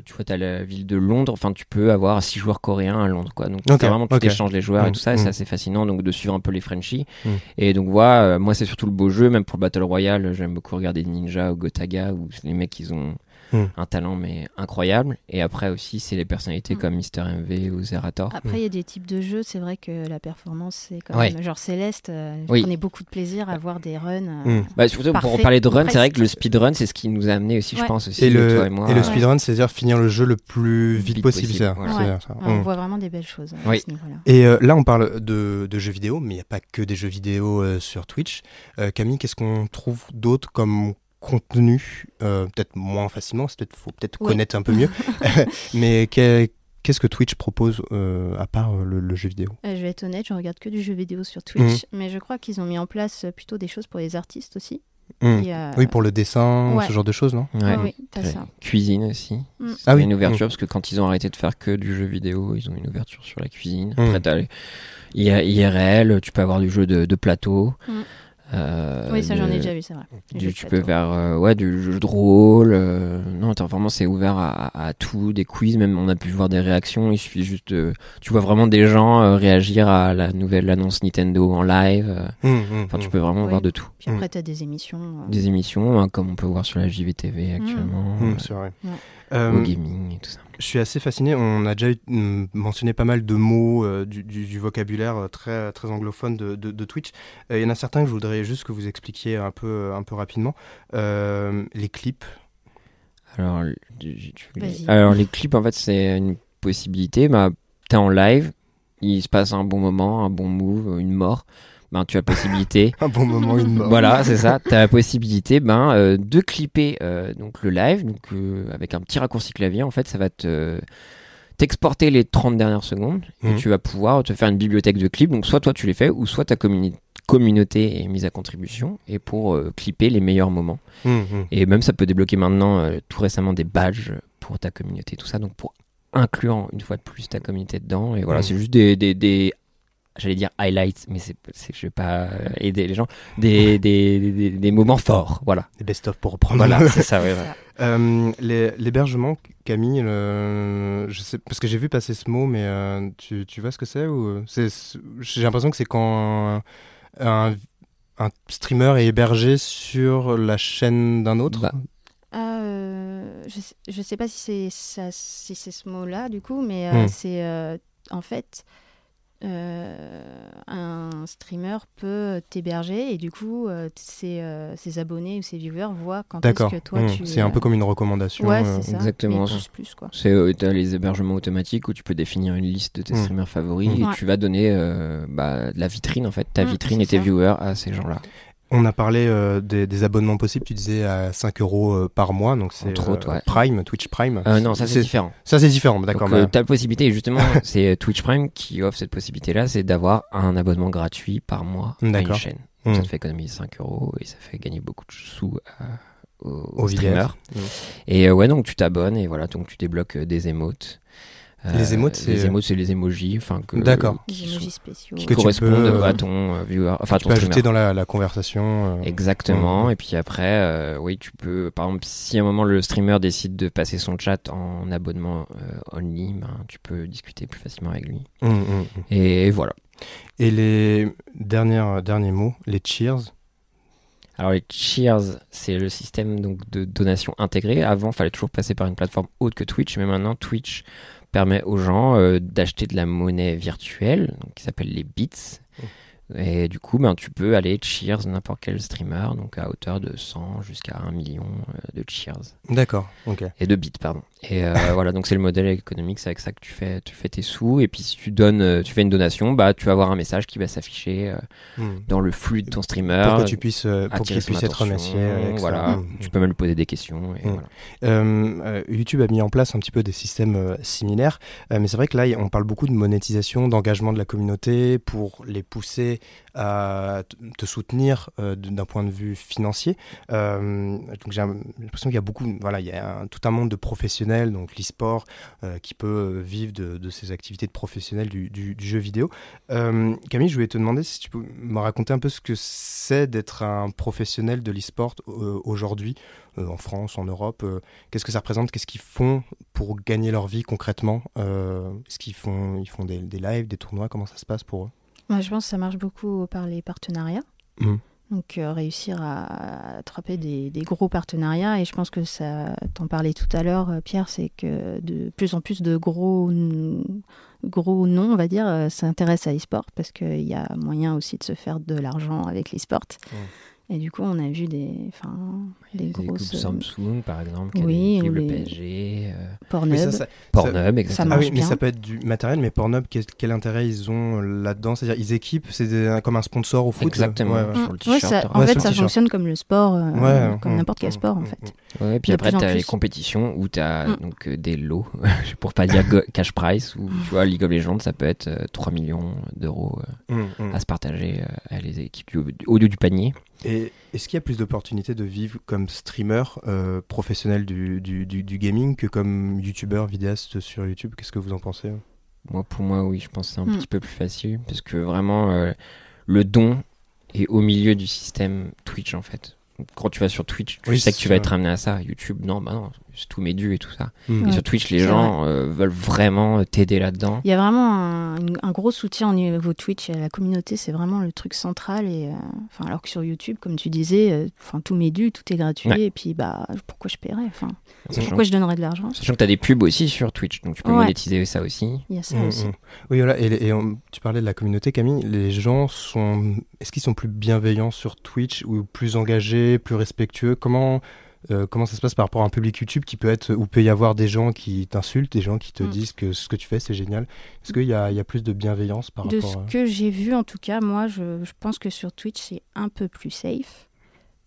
D: tu vois, as la ville de Londres. Enfin, tu peux avoir six joueurs coréens à Londres, quoi. Donc,
B: Ok,
D: t'as vraiment, tu échanges les joueurs et
B: Mm,
D: tout ça. Et
B: mm.
D: c'est assez fascinant, donc, de suivre un peu les Frenchies.
B: Mm.
D: Et donc, voilà, moi, c'est surtout le beau jeu. Même pour le Battle Royale, j'aime beaucoup regarder Ninja ou Gotaga où les mecs, ils ont
B: Mm.
D: un talent, mais incroyable. Et après aussi, c'est les personnalités
C: Mm.
D: comme Mister MV ou Zerator.
C: Après, il y a des types de jeux, c'est vrai que la performance, c'est quand
D: Ouais.
C: même. Genre Céleste, euh, je
D: Oui.
C: prenais beaucoup de plaisir à voir des runs. euh.
D: Bah, surtout pour parler de run, c'est vrai que le speedrun, c'est ce qui nous a amené aussi, je pense, aussi,
B: Et le,
D: toi et moi.
B: et le
D: euh,
B: speedrun, c'est-à-dire finir le jeu le plus vite,
D: Vite
B: possible.
D: possible,
B: c'est-
D: voilà.
B: c'est
C: Ouais.
B: ça.
C: Ouais, On voit vraiment des belles choses à
D: Oui.
C: ce niveau-là.
B: Et euh, là, on parle de, de jeux vidéo, mais il n'y a pas que des jeux vidéo euh, sur Twitch. Euh, Camille, qu'est-ce qu'on trouve d'autre comme contenu euh, Peut-être moins facilement, il faut peut-être
C: Oui.
B: connaître un peu mieux. mais qu'est- qu'est-ce que Twitch propose euh, à part euh, le, le jeu vidéo?
C: Euh, je vais être honnête, je regarde que du jeu vidéo sur Twitch,
B: Mhm.
C: mais je crois qu'ils ont mis en place plutôt des choses pour les artistes aussi.
B: Mm.
C: Et, euh,
B: Oui, pour le dessin,
C: ouais.
B: ce genre de choses, non?
D: Ouais.
C: oui, t'as
D: Ouais.
C: ça.
D: Cuisine aussi.
C: Mm.
D: C'était
B: Ah oui.
D: une ouverture
B: Mm.
D: parce que quand ils ont arrêté de faire que du jeu vidéo, ils ont une ouverture sur la cuisine.
B: Mm.
D: Après, t'as IRL, tu peux avoir du jeu de, de plateau. Euh,
C: Oui, ça, j'en ai déjà vu, c'est vrai.
D: Du- tu peux faire euh, ouais, du jeu de rôle. euh, non, attends, vraiment, c'est ouvert à, à tout, des quiz. Même, on a pu voir des réactions. Il suffit juste de. Tu vois vraiment des gens euh, réagir à la nouvelle annonce Nintendo en live. euh.
B: Mm, mm,
D: Enfin, tu
B: mm.
D: peux vraiment
C: Oui.
D: voir de tout.
C: Puis après, t'as des émissions. euh,
D: Des émissions, hein, comme on peut voir sur la JVTV actuellement.
B: C'est vrai.
C: Ouais.
B: Euh,
D: au gaming et tout ça.
B: Je suis assez fasciné. On a déjà mm, mentionné pas mal de mots euh, du, du- du vocabulaire euh, très, très anglophone de, de- de Twitch. Euh, Il y en a certains que je voudrais juste que vous expliquiez un peu, un peu rapidement. Euh, les clips.
D: Alors, les clips, en fait, c'est une possibilité. Bah, t'es en live, il se passe un bon moment, un bon move, une mort. Ben, tu as la possibilité.
B: Un bon moment, une mort.
D: Voilà, c'est ça. Tu as la possibilité ben, euh, de clipper euh, donc, le live donc, euh, avec un petit raccourci clavier. En fait, ça va te t'exporter les 30 dernières secondes et
B: Mhm.
D: tu vas pouvoir te faire une bibliothèque de clips. Donc, soit toi tu les fais, ou soit ta communi- communauté est mise à contribution et pour clipper les meilleurs moments.
B: Mhm.
D: Et même ça peut débloquer maintenant, tout récemment, des badges pour ta communauté, tout ça. Donc pour inclure une fois de plus ta communauté dedans. Et voilà, c'est juste des, des, des- j'allais dire highlights, mais c'est, c'est, je vais pas euh, aider les gens, des, des, des, des moments forts. Voilà.
B: Des best-of pour reprendre.
D: Voilà, c'est ça, ouais, ouais.
B: Euh, les- L'hébergement, Camille, le- je sais, parce que j'ai vu passer ce mot, mais euh, tu, tu vois ce que c'est ou c'est, J'ai l'impression que c'est quand un, un- un streamer est hébergé sur la chaîne d'un autre.
D: Bah,
C: euh, je, sais, je sais pas si c'est ça, si c'est ce mot-là du coup, mais euh,
B: Hmm.
C: c'est euh, en fait euh, un streamer peut t'héberger et du coup euh, ses, euh, ses abonnés ou ses viewers voient quand est-ce que toi
B: Hmm.
C: tu
B: C'est un peu comme une recommandation.
C: Ouais,
B: euh,
C: c'est ça.
D: Exactement.
C: mais plus, plus, quoi.
D: C'est euh, t'as les hébergements automatiques où tu peux définir une liste de tes
B: Mm.
D: streamers favoris
B: Mm.
D: et
C: Ouais.
D: tu vas donner euh, bah, de la vitrine en fait, ta
C: Mm,
D: vitrine et tes
C: ça.
D: viewers à ces gens-là.
B: On a parlé euh, des, des abonnements possibles, tu disais à 5 euros euh, par mois, donc c'est
D: autres, ouais.
B: Prime, Twitch Prime.
D: Euh, non, ça c'est différent.
B: Ça c'est différent, d'accord.
D: Donc, euh,
B: bah,
D: t'as la possibilité, justement, c'est euh, Twitch Prime qui offre cette possibilité-là, c'est d'avoir un abonnement gratuit par mois à une chaîne. Donc,
B: Mm.
D: Ça te fait économiser 5 euros et ça fait gagner beaucoup de sous à- aux,
B: Aux
D: aux streamers.
B: vidéastes. Mm.
D: Et euh, ouais, donc tu t'abonnes et voilà, donc tu débloques euh, des émotes.
B: Les émotes, c'est-
D: les émotes, c'est les emojis, enfin que
B: D'accord.
D: qui
C: Les
D: sont-
C: emojis spéciaux.
D: qui
B: Que tu
D: correspondent
B: peux,
D: à ton euh, viewer, enfin
B: tu
D: ton
B: peux
D: streamer.
B: ajouter dans la, la conversation. euh,
D: Exactement.
B: ouais.
D: Et puis après, euh, oui, tu peux, par exemple, si à un moment le streamer décide de passer son chat en abonnement euh, only, ben, tu peux discuter plus facilement avec lui.
B: Hum, hum, hum.
D: Et voilà.
B: Et les dernières, derniers mots, les cheers?
D: Alors les cheers, c'est le système donc de donation intégré. Avant, il fallait toujours passer par une plateforme autre que Twitch, mais maintenant Twitch permet aux gens euh, d'acheter de la monnaie virtuelle, qui s'appelle les bits. Et du coup, ben, tu peux aller cheers n'importe quel streamer, donc à hauteur de 100 jusqu'à 1 million euh, de cheers.
B: D'accord, ok.
D: Et de bits, pardon. Et euh, voilà, donc c'est le modèle économique, c'est avec ça que tu fais, tu fais tes sous. Et puis si tu donnes, euh, tu fais une donation, bah tu vas avoir un message qui va s'afficher euh,
B: Hmm.
D: dans le flux de ton streamer.
B: Pour que tu puisses, pour qu'il puisse être remercié.
D: Voilà,
B: Hmm.
D: tu peux même lui poser des questions. Et
B: Mm.
D: voilà.
B: Euh, euh, YouTube a mis en place un petit peu des systèmes similaires, mais c'est vrai que là, on parle beaucoup de monétisation, d'engagement de la communauté pour les pousser à te soutenir euh, d'un point de vue financier. Euh, donc j'ai l'impression qu'il y a beaucoup, voilà, il y a tout un monde de professionnels, donc l'e-sport, euh, qui peut vivre de, de ces activités de professionnels du, jeu vidéo. Camille, je voulais te demander si tu peux me raconter un peu ce que c'est d'être un professionnel de l'e-sport aujourd'hui en France, en Europe. Qu'est-ce que ça représente Qu'est-ce qu'ils font pour gagner leur vie concrètement Est-ce qu'ils font, ils font des lives, des tournois Comment ça se passe pour eux?
C: Moi, je pense que ça marche beaucoup par les partenariats.
B: Mm.
C: Donc, euh, réussir à attraper des, des gros partenariats. Et je pense que ça, t'en parlais tout à l'heure, euh, Pierre, c'est que de plus en plus de gros, gros noms, on va dire, euh, s'intéressent à l'e-sport parce qu'il y a moyen aussi de se faire de l'argent avec l'e-sport. Et du coup, on a vu des, enfin, des
D: Des
C: grosses.
D: groupes Samsung, par exemple, qui
C: oui,
D: le
C: les-
D: PSG. euh,
C: Pornhub.
B: Ça, ça-
D: Pornhub,
B: ça-
D: exactement.
B: Ah oui,
C: marche
B: mais
C: bien.
B: ça peut être du matériel, mais Pornhub, quel, quel intérêt ils ont là-dedans? C'est-à-dire, ils équipent, c'est comme un sponsor au foot?
D: Exactement.
B: Ouais, ouais.
D: Sur le
C: Mm. Ouais,
D: t-shirt,
C: ça- en
B: Ouais,
C: fait, ça fonctionne comme le sport, euh,
B: Ouais,
C: comme
B: mm,
C: n'importe quel sport, en fait.
D: Ouais, et puis
C: De
D: après, tu as les compétitions où tu as
C: Mm.
D: donc, euh, des lots, pour pas dire cash price, où tu vois, League of Legends, ça peut être euh, 3 millions d'euros euh,
B: Mm, mm.
D: à se partager euh, à les équipes du, au lieu du panier.
B: Et est-ce qu'il y a plus d'opportunités de vivre comme streamer euh, professionnel du, du, du- du gaming que comme youtubeur, vidéaste sur YouTube? Qu'est-ce que vous en pensez?
D: Moi, pour moi, oui, je pense que c'est un
C: Mm.
D: petit peu plus facile, parce que vraiment, euh, le don est au milieu du système Twitch, en fait. Quand tu vas sur Twitch, tu
B: Oui,
D: sais que tu vas être amené à ça. YouTube, non, bah non, tous mes dus et tout ça.
B: Mm.
D: Et
C: Ouais,
D: sur Twitch, les gens euh, veulent vraiment t'aider là-dedans.
C: Il y a vraiment un, gros soutien au niveau Twitch. La communauté, c'est vraiment le truc central. Et, euh, enfin, alors que sur YouTube, comme tu disais, euh, enfin, tout m'est dû, tout est gratuit.
D: Ouais.
C: Et puis, bah, pourquoi je paierais enfin,
D: Sachant-
C: Pourquoi je donnerais de l'argent?
D: Sachant que tu as des pubs aussi sur Twitch, donc tu peux
C: Ouais.
D: monétiser ça aussi.
C: Il y a ça
B: Mm,
C: aussi.
B: mm. Oui, voilà. Et, et on- tu parlais de la communauté, Camille. Les gens sont. Est-ce qu'ils sont plus bienveillants sur Twitch ou plus engagés, plus respectueux? Comment euh, comment ça se passe par rapport à un public YouTube qui peut être où peut y avoir des gens qui t'insultent, des gens qui te
C: Mm.
B: disent que ce que tu fais c'est génial. Est-ce qu'il y a, il y a plus de bienveillance par
C: De
B: rapport
C: ce
B: à...
C: que j'ai vu, en tout cas, moi, je, je pense que sur Twitch, c'est un peu plus safe.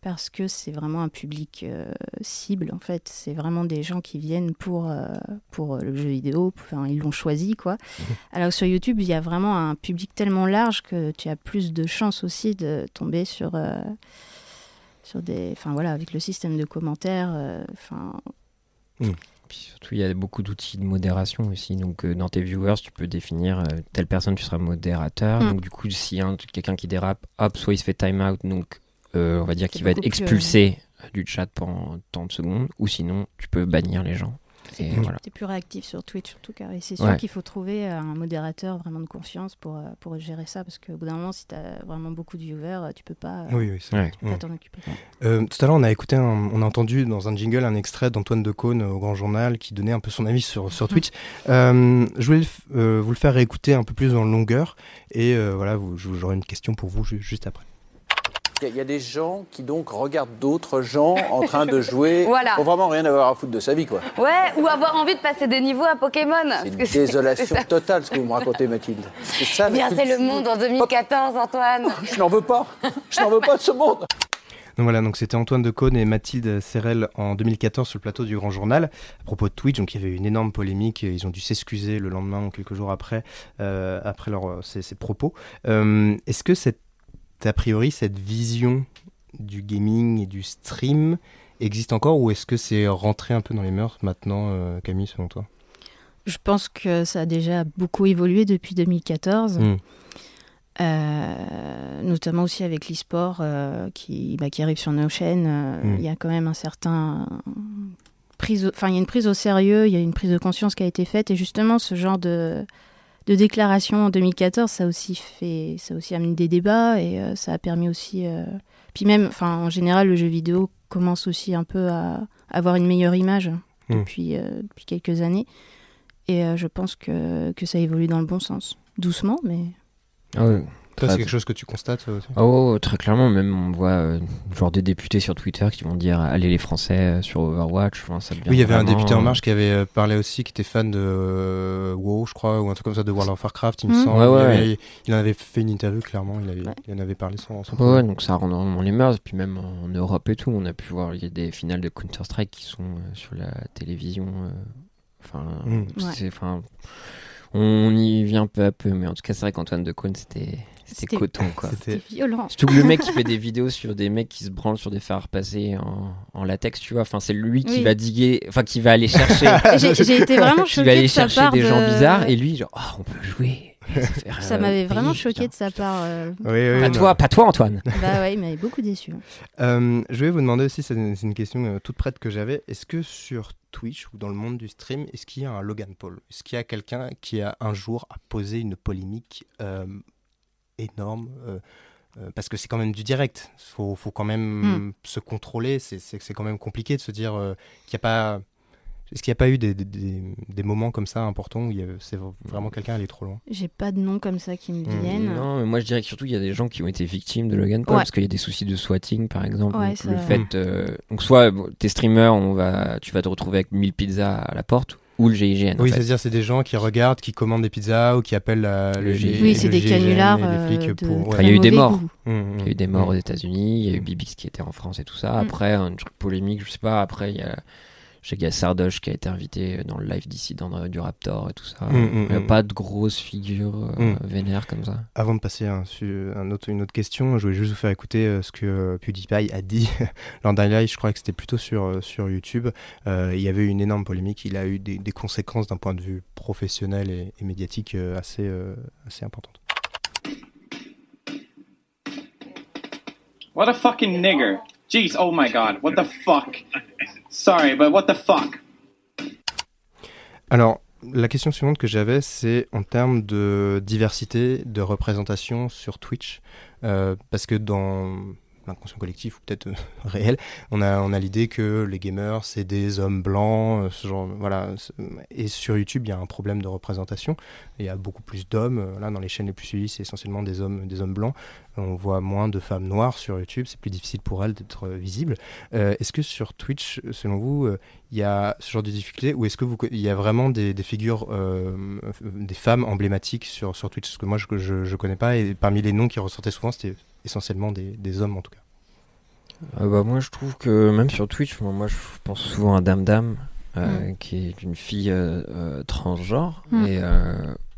C: Parce que c'est vraiment un public euh, cible, en fait. C'est vraiment des gens qui viennent pour, euh, pour le jeu vidéo. Enfin, ils l'ont choisi, quoi. Alors que sur YouTube, il y a vraiment un public tellement large que tu as plus de chances aussi de tomber sur, euh, sur des... Enfin, voilà, avec le système de commentaires. euh, Enfin,
D: Puis surtout, il y a beaucoup d'outils de modération aussi. Donc, euh, dans tes viewers, tu peux définir euh, telle personne, tu seras modérateur.
C: Mm.
D: Donc, du coup, a un- quelqu'un qui dérape, hop, soit il se fait time out, donc euh, on va dire qu'il va être
C: plus,
D: expulsé du chat pendant tant de secondes, ou sinon, tu peux bannir les gens. Voilà.
C: es plus réactif sur Twitch en tout cas. Et c'est sûr
D: Ouais.
C: qu'il faut trouver euh, un modérateur vraiment de confiance pour, euh, pour gérer ça. Parce qu'au bout d'un moment, si tu as vraiment beaucoup de viewers, euh, tu peux pas
B: Oui, oui, c'est
C: tu peux pas t'en occuper.
B: Euh, tout à l'heure, on a écouté, un- on a entendu dans un jingle un extrait d'Antoine Decaune au Grand Journal qui donnait un peu son avis sur, sur Twitch. Euh, je voulais euh, vous le faire réécouter un peu plus en longueur et voilà, j'aurai une question pour vous ju- juste après.
N: Il y a- il y a des gens qui donc regardent d'autres gens en train de jouer.
O: Voilà.
N: Pour vraiment rien avoir à foutre de sa vie, quoi.
O: Ouais, ou avoir envie de passer des niveaux à Pokémon.
N: C'est une désolation totale ce que vous me racontez, Mathilde. C'est ça.
O: Bien, c'est le monde en 2014, Antoine.
N: Je n'en veux pas. Je n'en veux pas de ce monde.
B: Donc voilà, donc c'était Antoine Decaune et Mathilde Serrel en 2014 sur le plateau du Grand Journal à propos de Twitch. Donc il y avait une énorme polémique. Ils ont dû s'excuser le lendemain ou quelques jours après, euh, après leur, ces, ces propos. Euh, Est-ce que cette, a priori cette vision du gaming et du stream existe encore ou est-ce que c'est rentré un peu dans les mœurs maintenant, euh, Camille, selon toi?
C: Je pense que ça a déjà beaucoup évolué depuis 2014.
B: Mm.
C: Euh, notamment aussi avec l'e-sport euh, qui, bah, qui arrive sur nos chaînes. euh,
B: Mm.
C: Il y a quand même un certain prise, enfin il y a une prise au sérieux, il y a une prise de conscience qui a été faite et justement ce genre de de déclaration en 2014, ça a aussi fait, ça a aussi amené des débats et euh, ça a permis aussi, euh, puis même, enfin en général le jeu vidéo commence aussi un peu à avoir une meilleure image
B: Mm.
C: depuis euh, depuis quelques années et je pense que que ça évolue dans le bon sens, doucement mais.
D: Ah.
B: Toi, c'est quelque chose que tu constates aussi
D: ouais, très clairement, même on voit euh, genre des députés sur Twitter qui vont dire allez les Français euh, sur Overwatch. Enfin, ça devient
B: Oui, il y avait un député En Marche qui avait parlé aussi, qui était fan de euh, WoW, je crois, ou un truc comme ça, de World of Warcraft, il me
D: Mhm.
B: semble.
D: Ouais,
B: il,
D: ouais,
B: avait-
D: ouais.
B: il en avait fait une interview, clairement, il, avait, il en avait parlé sans, sans
D: Ouais, donc ça rend vraiment les mœurs. Et puis même en Europe et tout, on a pu voir il y a des finales de Counter-Strike qui sont euh, sur la télévision. euh, Enfin,
B: Mm.
D: c'est- enfin, on y vient peu à peu, mais en tout cas, c'est vrai qu'Antoine de Caunes, c'était c'était coton quoi.
C: c'était violent.
D: Surtout que le mec qui fait des vidéos sur des mecs qui se branlent sur des fers à repasser en, en latex, tu vois. Enfin, c'est lui qui
C: Oui.
D: va diguer, enfin, qui va aller chercher.
C: J'ai- été vraiment
D: Qui
C: choquée
D: va aller
C: de sa
D: chercher
C: part
D: des gens bizarres et lui, genre, oh, on peut jouer.
C: Ça
D: euh,
C: m'avait
D: payer,
C: vraiment choqué de sa part. euh,
B: Oui, oui,
D: Pas
B: non.
D: toi, pas toi, Antoine.
C: Bah ouais, il m'avait beaucoup déçu.
B: Euh, je vais vous demander aussi, c'est une, question euh, toute prête que j'avais. Est-ce que sur Twitch ou dans le monde du stream, est-ce qu'il y a un Logan Paul? Est-ce qu'il y a quelqu'un qui a un jour a posé une polémique euh, énorme euh, euh, parce que c'est quand même du direct. Il faut, faut quand même
C: Mm.
B: se contrôler. C'est- C'est c'est quand même compliqué de se dire euh, qu'il n'y a pas. Est-ce qu'il n'y a pas eu des, des- moments comme ça importants où c'est vraiment quelqu'un allé trop loin?
C: J'ai pas de nom comme ça qui me viennent.
D: Non, mais moi je dirais que surtout il y a des gens qui ont été victimes de Logan Paul
C: Ouais.
D: parce qu'il y a des soucis de swatting par exemple.
C: Ouais,
D: donc, le fait, euh, donc soit bon, t'es streamer, on va, tu vas te retrouver avec 1000 pizzas à la porte ou le GIGN.
B: Oui, c'est-à-dire c'est des gens qui regardent, qui commandent des pizzas ou qui appellent la-
D: Le
B: le,
D: GIGN.
C: Oui, c'est des
B: GIGN
C: canulars, euh,
B: flics
C: de
B: pour.
C: très
D: Enfin, il y a eu des morts.
B: Mmh,
D: Il y a eu des morts aux États-Unis, il y a eu Bibix qui était en France et tout ça.
C: Mm.
D: Après, un truc polémique, je sais pas. Après, il y a, je sais qu'il y a Sardoche qui a été invité dans le live dissident du Raptor et tout ça.
B: Mm, mm,
D: il n'y a
B: mm.
D: pas de grosses figures euh, vénères comme ça.
B: Avant de passer à un su- un autre, une autre question, je voulais juste vous faire écouter euh, ce que euh, PewDiePie a dit lors d'un live. Je crois que c'était plutôt sur, euh, sur YouTube. Euh, il y avait eu une énorme polémique. Il a eu des, des conséquences d'un point de vue professionnel et, et médiatique euh, assez, euh, assez importantes.
Q: What a fucking nigger. Jeez, oh my god, what the fuck? Sorry, but what the fuck?
B: Alors, la question suivante que j'avais, c'est en termes de diversité, de représentation sur Twitch. Euh, parce que dans l'inconscient collectif, ou peut-être euh, réel, on a, l'idée que les gamers, c'est des hommes blancs, euh, ce genre, voilà. Et sur YouTube, il y a un problème de représentation. Il y a beaucoup plus d'hommes. euh, Là, dans les chaînes les plus suivies, c'est essentiellement des hommes, des hommes blancs. On voit moins de femmes noires sur YouTube. C'est plus difficile pour elles d'être euh, visibles. Est-ce que sur Twitch, selon vous, il y a ce genre de difficulté ou est-ce que vous, il y a vraiment des, figures, des femmes emblématiques sur, Twitch? Parce que moi, je, je connais pas et parmi les noms qui ressortaient souvent, c'était essentiellement des, des hommes en tout cas.
D: Euh, bah, moi, je trouve que même sur Twitch, moi, moi, je pense souvent à Dame Dame, euh,
C: Mm.
D: qui est une fille euh, euh, transgenre.
C: Mm.
D: Et euh,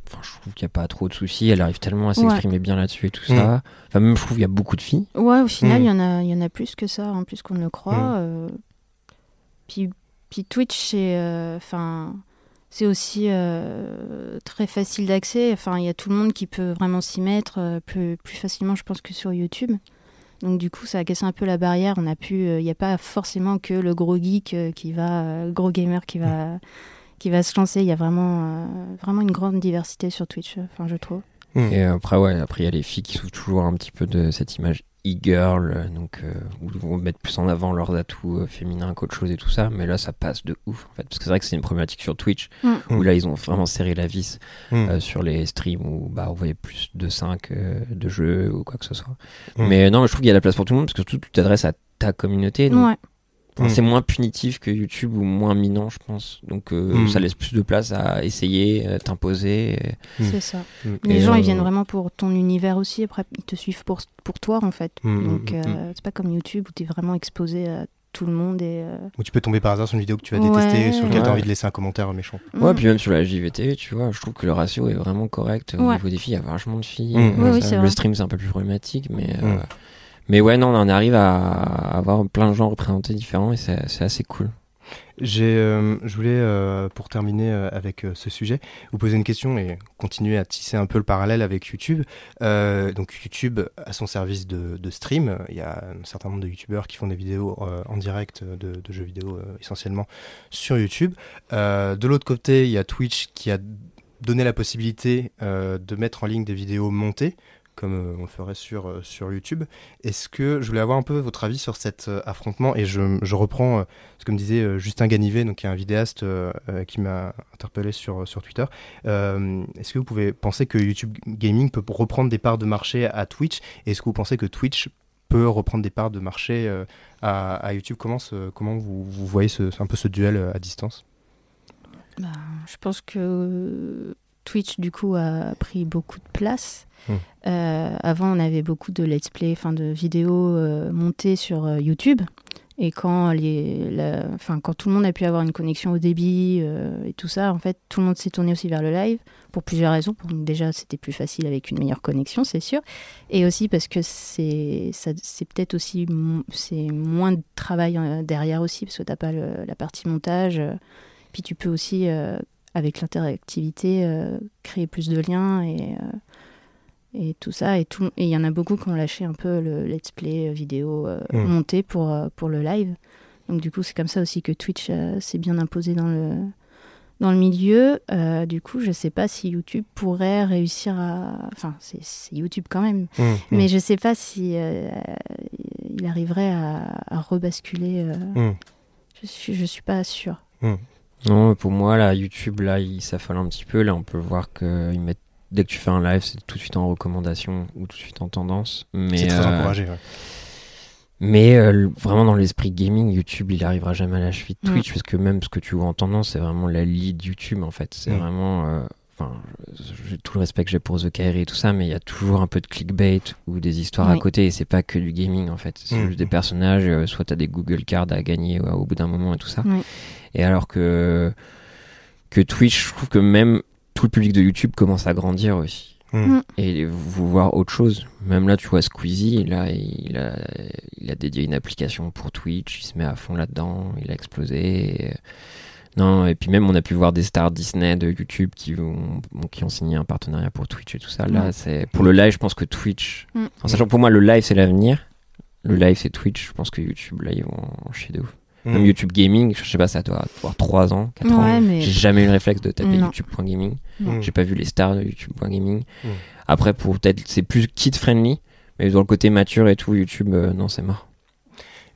D: enfin, je trouve qu'il n'y a pas trop de soucis. Elle arrive tellement à s'exprimer bien là-dessus et tout
B: Mm.
D: ça. Enfin, même, je trouve qu'il y a beaucoup de filles.
C: Ouais, au final, il
B: Mm.
C: y en a, il y en a plus que ça, en plus qu'on ne le croit. Euh. Puis, puis Twitch, c'est, euh, enfin, c'est aussi euh, très facile d'accès. Enfin, il y a tout le monde qui peut vraiment s'y mettre euh, plus, plus facilement, je pense, que sur YouTube. Donc du coup, ça a cassé un peu la barrière. On a pu, euh, il n'y a pas forcément que le gros geek euh, qui va, euh, le gros gamer qui va, qui va se lancer. Il y a vraiment, euh, vraiment une grande diversité sur Twitch. Enfin, je trouve.
D: Et après, ouais, après, il y a les filles qui souffrent toujours un petit peu de cette image e-girl, euh, donc, euh, où ils vont mettre plus en avant leurs atouts euh, féminins qu'autre chose et tout ça. Mais là, ça passe de ouf, en fait. Parce que c'est vrai que c'est une problématique sur Twitch,
C: Mm.
D: où là, ils ont vraiment serré la vis
B: Mm.
D: euh, sur les streams où bah, on voyait plus de 5 de jeux ou quoi que ce soit.
B: Mm.
D: Mais non, mais je trouve qu'il y a la place pour tout le monde, parce que surtout, tu t'adresses à ta communauté. donc,
C: Ouais.
D: Enfin,
B: Mm.
D: C'est moins punitif que YouTube ou moins minant, je pense. Donc, euh,
B: Mm.
D: ça laisse plus de place à essayer, euh, t'imposer. et-
C: C'est ça.
B: Mm.
C: Les
D: Et,
C: gens,
D: euh,
C: ils viennent vraiment pour ton univers aussi. Après, ils te suivent pour, pour toi, en fait.
B: Mm,
C: Donc,
B: mm,
C: euh, c'est pas comme YouTube où tu es vraiment exposé à tout le monde. Et, euh,
B: Ou tu peux tomber par hasard sur une vidéo que tu vas
C: Ouais.
B: détester, sur laquelle tu as
D: Ouais.
B: envie de laisser un commentaire méchant.
D: Ouais, puis même sur la JVT, tu vois, je trouve que le ratio est vraiment correct. Au
C: Ouais.
D: niveau des filles, il y a vachement de filles.
B: Mm.
D: Euh,
C: Oui, oui,
D: le
C: vrai.
D: stream, c'est un peu plus problématique, mais, euh. Mais ouais, non, on arrive à avoir plein de gens représentés différents et c'est assez cool.
B: J'ai, euh, je voulais, euh, pour terminer euh, avec ce sujet, vous poser une question et continuer à tisser un peu le parallèle avec YouTube. donc YouTube a son service de, stream. Il y a un certain nombre de YouTubeurs qui font des vidéos en direct de, jeux vidéo essentiellement sur YouTube. de l'autre côté, il y a Twitch qui a donné la possibilité de mettre en ligne des vidéos montées comme euh, on le ferait sur, euh, sur YouTube. Est-ce que je voulais avoir un peu votre avis sur cet euh, affrontement et je, je reprends ce que me disait Justin Ganivet, donc qui est un vidéaste qui m'a interpellé sur, sur Twitter. Est-ce que vous pouvez penser que YouTube Gaming peut reprendre des parts de marché à Twitch? Est-ce que vous pensez que Twitch peut reprendre des parts de marché à, à, YouTube? Comment, comment vous, vous voyez un peu ce duel à distance?
C: Bah, Je pense que Twitch, du coup, a pris beaucoup de place. Hmm. Euh, avant, on avait beaucoup de let's play, enfin de vidéos euh, montées sur euh, YouTube. Et quand, les, quand tout le monde a pu avoir une connexion au débit et tout ça, en fait, tout le monde s'est tourné aussi vers le live pour plusieurs raisons. Déjà, c'était plus facile avec une meilleure connexion, c'est sûr. Et aussi parce que c'est, peut-être aussi c'est moins de travail derrière aussi, parce que tu n'as pas la partie montage. Puis tu peux aussi avec l'interactivité, euh, créer plus de liens et, euh, et tout ça. Et il y en a beaucoup qui ont lâché un peu le let's play vidéo euh, mm. monté pour, pour le live. Donc du coup, c'est comme ça aussi que Twitch s'est bien imposé dans le, dans le milieu. du coup, je sais pas si YouTube pourrait réussir à... Enfin, c'est YouTube quand même. Mm, mm. Mais je sais pas si il arriverait à, rebasculer. Je suis, je suis pas sûre.
D: Non, pour moi, là, YouTube, là, il s'affole un petit peu. Là, on peut voir qu'ils mettent dès que tu fais un live, c'est tout de suite en recommandation ou tout de suite en tendance. Mais,
B: c'est très euh, encouragé.
D: Mais euh, vraiment dans l'esprit gaming, YouTube, il arrivera jamais à la cheville de Twitch parce que même ce que tu vois en tendance, c'est vraiment la lead YouTube en fait. C'est vraiment. Euh, enfin, j'ai tout le respect que j'ai pour The Kairi et tout ça, mais il y a toujours un peu de clickbait ou des histoires à côté et c'est pas que du gaming en fait. C'est juste des personnages, soit t'as des Google Cards à gagner au bout d'un moment et tout ça. Et alors que, que Twitch, je trouve que même tout le public de YouTube commence à grandir aussi. Hmm. Et vous voir autre chose. Même là, tu vois Squeezie, là, il a, il a dédié une application pour Twitch, il se met à fond là-dedans, il a explosé. Non, et puis même on a pu voir des stars Disney de YouTube qui ont, qui ont signé un partenariat pour Twitch et tout ça. Là, c'est pour le live, je pense que Twitch, hmm. en sachant pour moi le live c'est l'avenir, le live c'est Twitch, je pense que YouTube là ils vont en chier de ouf. Même mm. YouTube Gaming, je sais pas, ça doit avoir 3 ans, 4 ans. J'ai jamais eu le réflexe de taper YouTube.gaming. Mm. J'ai pas vu les stars de YouTube.gaming. Mm. Après, pour peut-être, c'est plus kid-friendly, mais dans le côté mature et tout, YouTube, euh, non, c'est mort.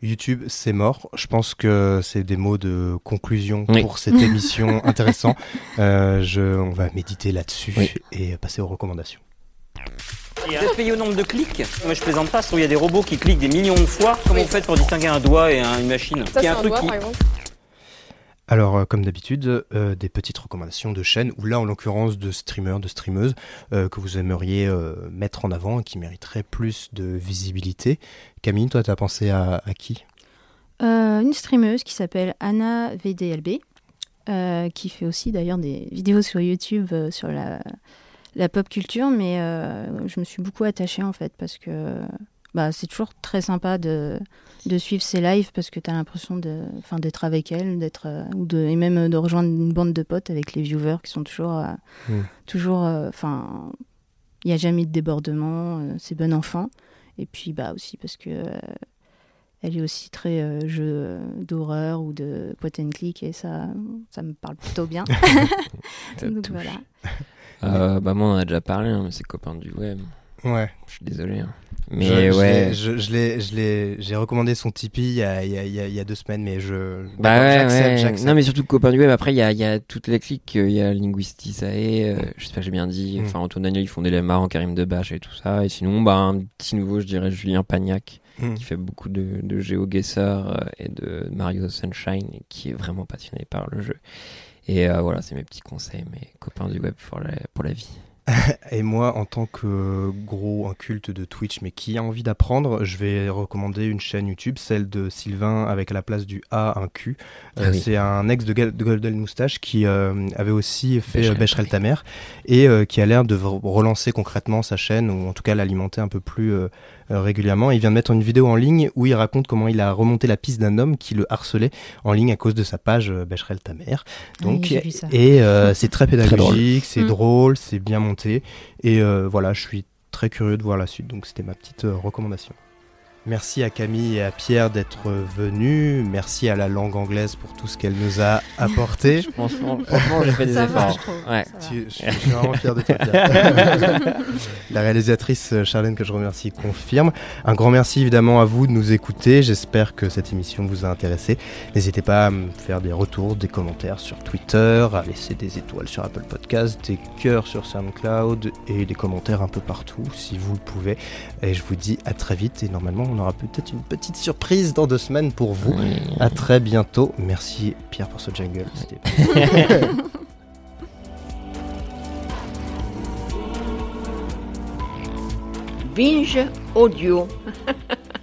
B: YouTube, c'est mort. Je pense que c'est des mots de conclusion pour cette émission intéressant. Euh, je, on va méditer là-dessus et passer aux recommandations.
P: Et êtes payé au nombre de clics Moi je plaisante pas, il y a des robots qui cliquent des millions de fois. Comment vous faites pour distinguer un doigt et une machine
O: Ça, c'est un, truc doigt, par exemple.
B: Alors, euh, comme d'habitude, euh, des petites recommandations de chaînes, ou là, en l'occurrence, de streamers, de streameuses, euh, que vous aimeriez mettre en avant et qui mériteraient plus de visibilité. Camille, toi, tu as pensé à, qui?
C: Une streameuse qui s'appelle Anna VDLB, qui fait aussi d'ailleurs des vidéos sur YouTube sur la, la pop culture, mais euh, je me suis beaucoup attachée en fait parce que bah, c'est toujours très sympa de, de suivre ses lives parce que tu as l'impression d'être avec elle, d'être euh, ou de, et même de rejoindre une bande de potes avec les viewers qui sont toujours, euh, mm. toujours, enfin, il n'y a jamais de débordement, c'est bon enfant. Et puis bah aussi parce que elle est aussi très jeu d'horreur ou de point and click et ça, ça me parle plutôt bien. Donc voilà.
D: Euh, bah moi on en a déjà parlé, hein, mais c'est copain du web.
B: Ouais.
D: Je suis désolé. Hein. Mais ouais.
B: Je, je, l'ai, j'ai recommandé son Tipeee il y, a, il, y a, il y a deux semaines, mais je.
D: Bah ouais, ouais. Non, mais surtout copain du web. Après, il y a, il y a toutes les clics. Il y a Linguistisae, euh, j'espère que j'ai bien dit. Mm. Enfin, Antoine Daniel, ils font des en Karim Debache et tout ça. Et sinon, bah, un petit nouveau, je dirais Julien Pagnac, mm. qui fait beaucoup de, de GeoGuessr euh, et de Mario Sunshine, qui est vraiment passionné par le jeu. Et euh, voilà, c'est mes petits conseils, mes copains du web pour la, pour la vie.
B: Et moi, en tant que gros inculte de Twitch, mais qui a envie d'apprendre, je vais recommander une chaîne YouTube, celle de Sylvain avec à la place du A un Q. Euh, ah c'est un ex de, Golden Moustache qui euh, avait aussi fait Becherel Tamer et qui a l'air de relancer concrètement sa chaîne ou en tout cas l'alimenter un peu plus régulièrement. Il vient de mettre une vidéo en ligne où il raconte comment il a remonté la piste d'un homme qui le harcelait en ligne à cause de sa page euh, Becherel ta mère. Donc, et euh, c'est très pédagogique, c'est
C: Mm.
B: drôle, c'est bien monté. Et euh, voilà, je suis très curieux de voir la suite. Donc c'était ma petite euh, recommandation. Merci à Camille et à Pierre d'être venus. Merci à la langue anglaise pour tout ce qu'elle nous a apporté.
D: Franchement, franchement, j'ai fait des
C: Ça va,
D: efforts.
C: je.
D: Ouais.
B: Tu- je, suis- je suis vraiment fier de toi. Pierre. La réalisatrice euh, Charlène, que je remercie, confirme. Un grand merci évidemment à vous de nous écouter. J'espère que cette émission vous a intéressé. N'hésitez pas à me faire des retours, des commentaires sur Twitter, à laisser des étoiles sur Apple Podcast, des cœurs sur SoundCloud et des commentaires un peu partout si vous le pouvez. Et je vous dis à très vite. Et normalement, on aura peut-être une petite surprise dans deux semaines pour vous. À très bientôt. Merci Pierre pour ce. C'était-
A: Binge audio.